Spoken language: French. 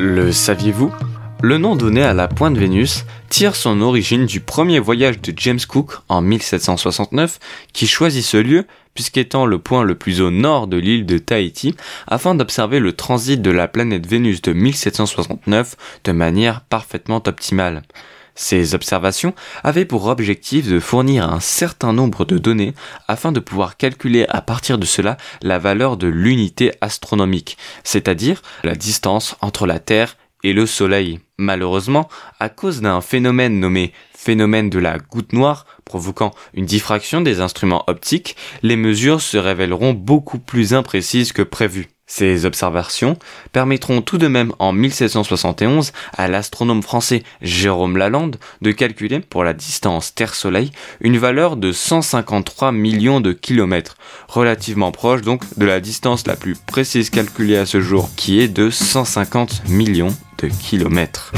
Le saviez-vous? Le nom donné à la pointe Vénus tire son origine du premier voyage de James Cook en 1769 qui choisit ce lieu puisqu'étant le point le plus au nord de l'île de Tahiti afin d'observer le transit de la planète Vénus de 1769 de manière parfaitement optimale. Ces observations avaient pour objectif de fournir un certain nombre de données afin de pouvoir calculer à partir de cela la valeur de l'unité astronomique, c'est-à-dire la distance entre la Terre et le Soleil. Malheureusement, à cause d'un phénomène nommé phénomène de la goutte noire provoquant une diffraction des instruments optiques, les mesures se révéleront beaucoup plus imprécises que prévu. Ces observations permettront tout de même en 1771 à l'astronome français Jérôme Lalande de calculer pour la distance Terre-Soleil une valeur de 153 millions de kilomètres, relativement proche donc de la distance la plus précise calculée à ce jour qui est de 150 millions de kilomètres.